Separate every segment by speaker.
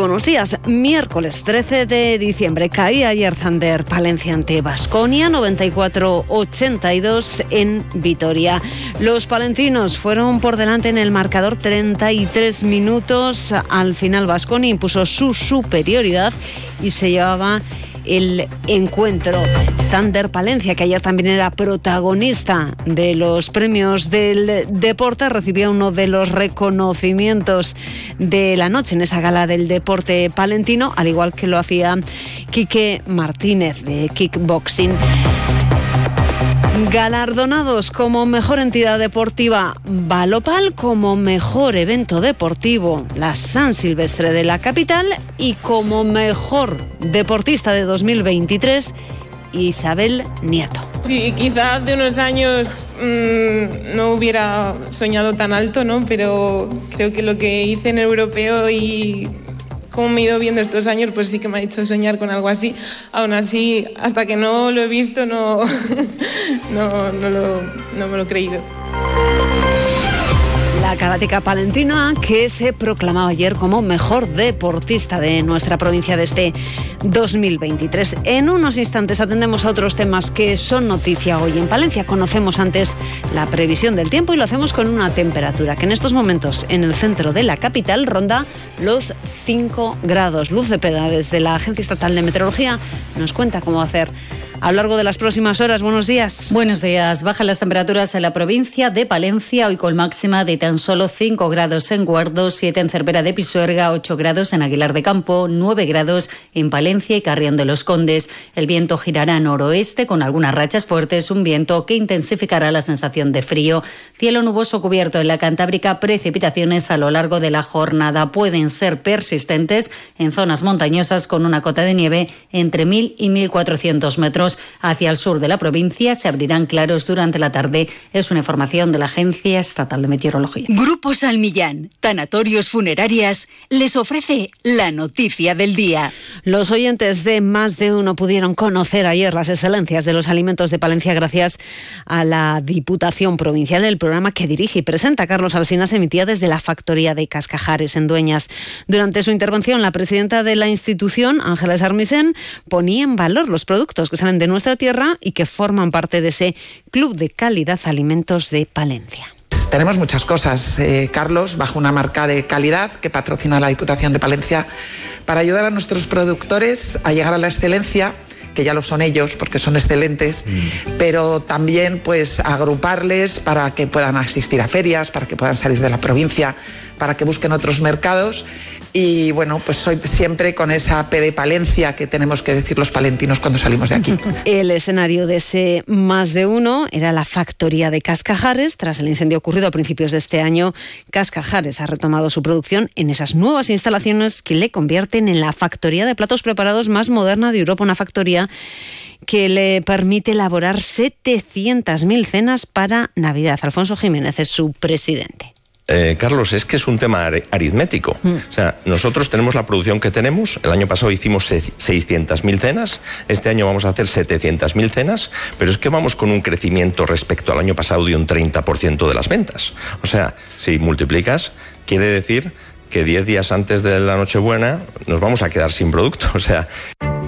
Speaker 1: Buenos días. Miércoles 13 de diciembre caía ayer Zander Palencia ante Basconia 94-82 en Vitoria. Los palentinos fueron por delante en el marcador 33 minutos. Al final Basconia impuso su superioridad y se llevaba el encuentro. Thunder Palencia, que ayer también era protagonista de los premios del deporte, recibió uno de los reconocimientos de la noche en esa gala del deporte palentino, al igual que lo hacía Quique Martínez de Kickboxing. Galardonados como mejor entidad deportiva Balopal, como mejor evento deportivo la San Silvestre de la capital y como mejor deportista de 2023 Isabel Nieto.
Speaker 2: Sí, quizá hace unos años mmm, no hubiera soñado tan alto, ¿no? Pero creo que lo que hice en europeo y cómo me he ido viendo estos años, pues sí que me ha hecho soñar con algo así. Aún así, hasta que no lo he visto, no, no, no, lo, no me lo he creído.
Speaker 1: La palentina que se proclamaba ayer como mejor deportista de nuestra provincia de este 2023. En unos instantes atendemos a otros temas que son noticia hoy en Palencia. Conocemos antes la previsión del tiempo y lo hacemos con una temperatura que en estos momentos en el centro de la capital ronda los 5 grados. Luz de Peda desde la Agencia Estatal de Meteorología nos cuenta cómo hacer a lo largo de las próximas horas. Buenos días.
Speaker 3: Buenos días. Bajan las temperaturas en la provincia de Palencia, hoy con máxima de tan solo 5 grados en Guardo, 7 en Cervera de Pisuerga, 8 grados en Aguilar de Campo, 9 grados en Palencia y Carrión de los Condes. El viento girará noroeste con algunas rachas fuertes, un viento que intensificará la sensación de frío. Cielo nuboso cubierto en la Cantábrica, precipitaciones a lo largo de la jornada pueden ser persistentes en zonas montañosas con una cota de nieve entre 1.000 y 1.400 metros hacia el sur de la provincia se abrirán claros durante la tarde. Es una información de la Agencia Estatal de Meteorología.
Speaker 4: Grupo Salmillán, Tanatorios Funerarias, les ofrece la noticia del día.
Speaker 1: Los oyentes de más de uno pudieron conocer ayer las excelencias de los alimentos de Palencia gracias a la Diputación Provincial. El programa que dirige y presenta Carlos Alsina se emitía desde la factoría de Cascajares en Dueñas. Durante su intervención, la presidenta de la institución, Ángeles Armisen, ponía en valor los productos que salen de nuestra tierra y que forman parte de ese Club de Calidad Alimentos de Palencia.
Speaker 5: Tenemos muchas cosas, eh, Carlos, bajo una marca de calidad que patrocina la Diputación de Palencia, para ayudar a nuestros productores a llegar a la excelencia que ya lo son ellos porque son excelentes, mm. pero también pues agruparles para que puedan asistir a ferias, para que puedan salir de la provincia, para que busquen otros mercados y bueno, pues soy siempre con esa P de Palencia que tenemos que decir los palentinos cuando salimos de aquí.
Speaker 1: El escenario de ese más de uno era la factoría de Cascajares. Tras el incendio ocurrido a principios de este año, Cascajares ha retomado su producción en esas nuevas instalaciones que le convierten en la factoría de platos preparados más moderna de Europa, una factoría que le permite elaborar 700.000 cenas para Navidad. Alfonso Jiménez es su presidente.
Speaker 6: Eh, Carlos, es que es un tema aritmético. Mm. O sea, nosotros tenemos la producción que tenemos. El año pasado hicimos 600.000 cenas. Este año vamos a hacer 700.000 cenas. Pero es que vamos con un crecimiento respecto al año pasado de un 30% de las ventas. O sea, si multiplicas, quiere decir que 10 días antes de la Nochebuena nos vamos a quedar sin producto. O sea.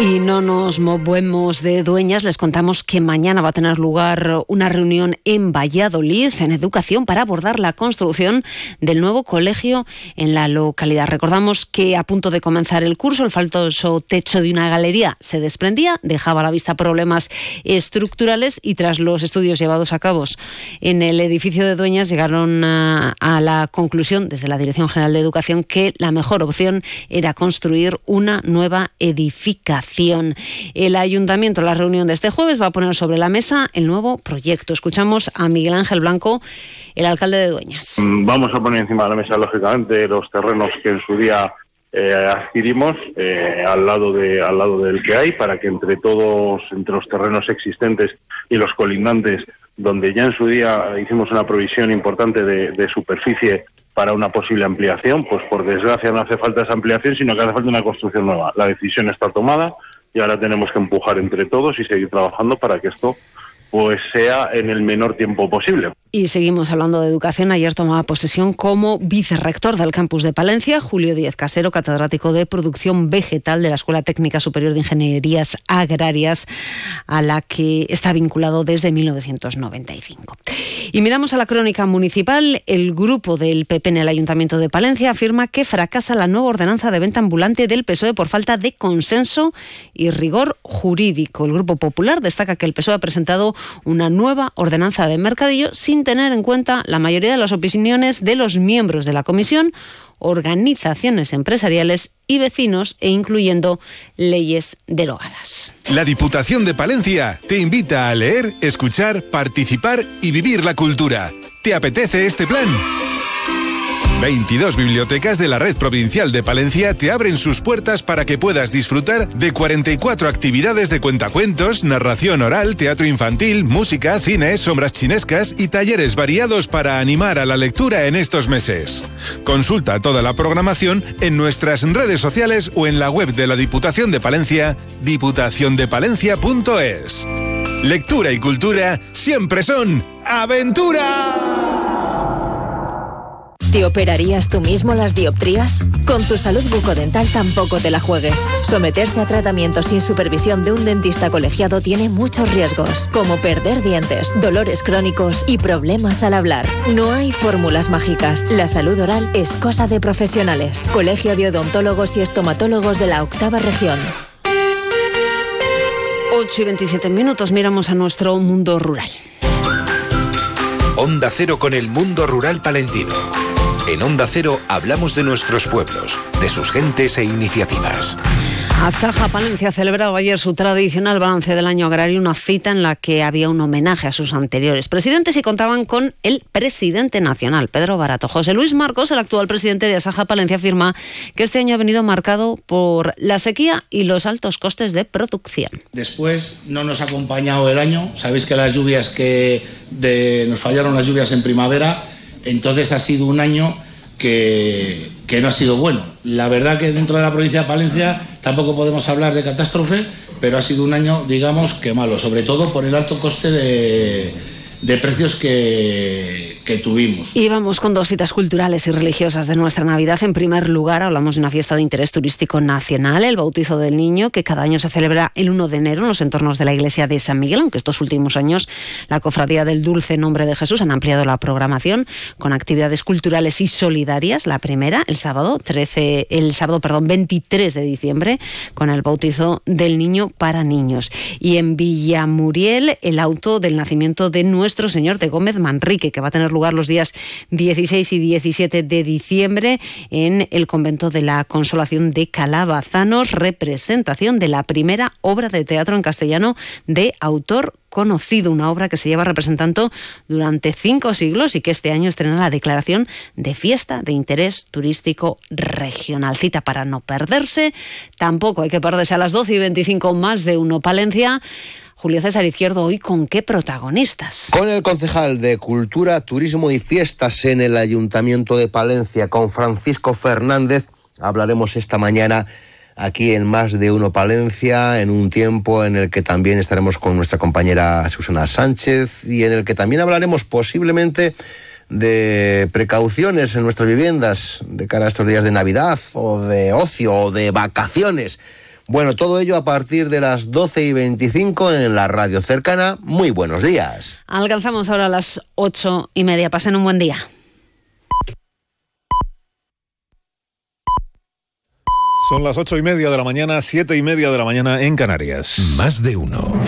Speaker 1: Y no nos movemos de dueñas, les contamos que mañana va a tener lugar una reunión en Valladolid en educación para abordar la construcción del nuevo colegio en la localidad. Recordamos que a punto de comenzar el curso, el faltoso techo de una galería se desprendía, dejaba a la vista problemas estructurales y tras los estudios llevados a cabo en el edificio de dueñas llegaron a, a la conclusión desde la Dirección General de Educación que la mejor opción era construir una nueva edificación El ayuntamiento, en la reunión de este jueves, va a poner sobre la mesa el nuevo proyecto. Escuchamos a Miguel Ángel Blanco, el alcalde de Dueñas.
Speaker 7: Mm, vamos a poner encima de la mesa, lógicamente, los terrenos que en su día eh, adquirimos eh, al lado de al lado del que hay para que entre todos entre los terrenos existentes y los colindantes donde ya en su día hicimos una provisión importante de, superficie para una posible ampliación, pues por desgracia no hace falta esa ampliación, sino que hace falta una construcción nueva. La decisión está tomada y ahora tenemos que empujar entre todos y seguir trabajando para que esto pues sea en el menor tiempo posible.
Speaker 1: Y seguimos hablando de educación. Ayer tomaba posesión como vicerrector del campus de Palencia, Julio Díez Casero, catedrático de producción vegetal de la Escuela Técnica Superior de Ingenierías Agrarias, a la que está vinculado desde 1995. Y miramos a la crónica municipal. El grupo del PP en el Ayuntamiento de Palencia afirma que fracasa la nueva ordenanza de venta ambulante del PSOE por falta de consenso y rigor jurídico. El Grupo Popular destaca que el PSOE ha presentado una nueva ordenanza de mercadillo sin tener en cuenta la mayoría de las opiniones de los miembros de la comisión, organizaciones empresariales y vecinos e incluyendo leyes derogadas.
Speaker 8: La Diputación de Palencia te invita a leer, escuchar, participar y vivir la cultura. ¿Te apetece este plan? 22 bibliotecas de la Red Provincial de Palencia te abren sus puertas para que puedas disfrutar de 44 actividades de cuentacuentos, narración oral, teatro infantil, música, cine, sombras chinescas y talleres variados para animar a la lectura en estos meses. Consulta toda la programación en nuestras redes sociales o en la web de la Diputación de Palencia, diputaciondepalencia.es. Lectura y cultura siempre son aventura.
Speaker 9: ¿Te operarías tú mismo las dioptrías? Con tu salud bucodental tampoco te la juegues. Someterse a tratamiento sin supervisión de un dentista colegiado tiene muchos riesgos, como perder dientes, dolores crónicos y problemas al hablar. No hay fórmulas mágicas. La salud oral es cosa de profesionales. Colegio de Odontólogos y Estomatólogos de la Octava Región.
Speaker 1: 8 y 27 minutos miramos a nuestro mundo rural.
Speaker 10: Onda Cero con el mundo rural palentino. En Onda Cero hablamos de nuestros pueblos, de sus gentes e iniciativas.
Speaker 1: Asaja Palencia celebraba ayer su tradicional balance del año agrario, una cita en la que había un homenaje a sus anteriores presidentes y contaban con el presidente nacional, Pedro Barato. José Luis Marcos, el actual presidente de Asaja Palencia, afirma que este año ha venido marcado por la sequía y los altos costes de producción.
Speaker 11: Después no nos ha acompañado el año, sabéis que las lluvias que nos fallaron las lluvias en primavera entonces ha sido un año que, no ha sido bueno. La verdad que dentro de la provincia de Palencia tampoco podemos hablar de catástrofe, pero ha sido un año, digamos, que malo, sobre todo por el alto coste de, de precios que, que tuvimos.
Speaker 1: Y vamos con dos citas culturales y religiosas de nuestra Navidad. En primer lugar, hablamos de una fiesta de interés turístico nacional, el bautizo del niño, que cada año se celebra el 1 de enero en los entornos de la iglesia de San Miguel, aunque estos últimos años la Cofradía del Dulce Nombre de Jesús han ampliado la programación con actividades culturales y solidarias. La primera, el sábado 13, el sábado, perdón, 23 de diciembre, con el bautizo del niño para niños. Y en Villamuriel, el auto del nacimiento de nuestro Señor de Gómez Manrique, que va a tener lugar los días 16 y 17 de diciembre en el convento de la Consolación de Calabazanos, representación de la primera obra de teatro en castellano de autor conocido, una obra que se lleva representando durante cinco siglos y que este año estrena la declaración de fiesta de interés turístico regional. Cita para no perderse, tampoco hay que perderse a las 12 y 25 más de uno Palencia. Julio César Izquierdo, hoy con qué protagonistas.
Speaker 12: Con el concejal de Cultura, Turismo y Fiestas en el Ayuntamiento de Palencia, con Francisco Fernández, hablaremos esta mañana aquí en Más de Uno Palencia, en un tiempo en el que también estaremos con nuestra compañera Susana Sánchez y en el que también hablaremos posiblemente de precauciones en nuestras viviendas de cara a estos días de Navidad o de ocio o de vacaciones. Bueno, todo ello a partir de las 12 y 25 en la radio cercana. Muy buenos días.
Speaker 1: Alcanzamos ahora las 8 y media. Pasen un buen día.
Speaker 8: Son las ocho y media de la mañana, siete y media de la mañana en Canarias.
Speaker 10: Más de uno.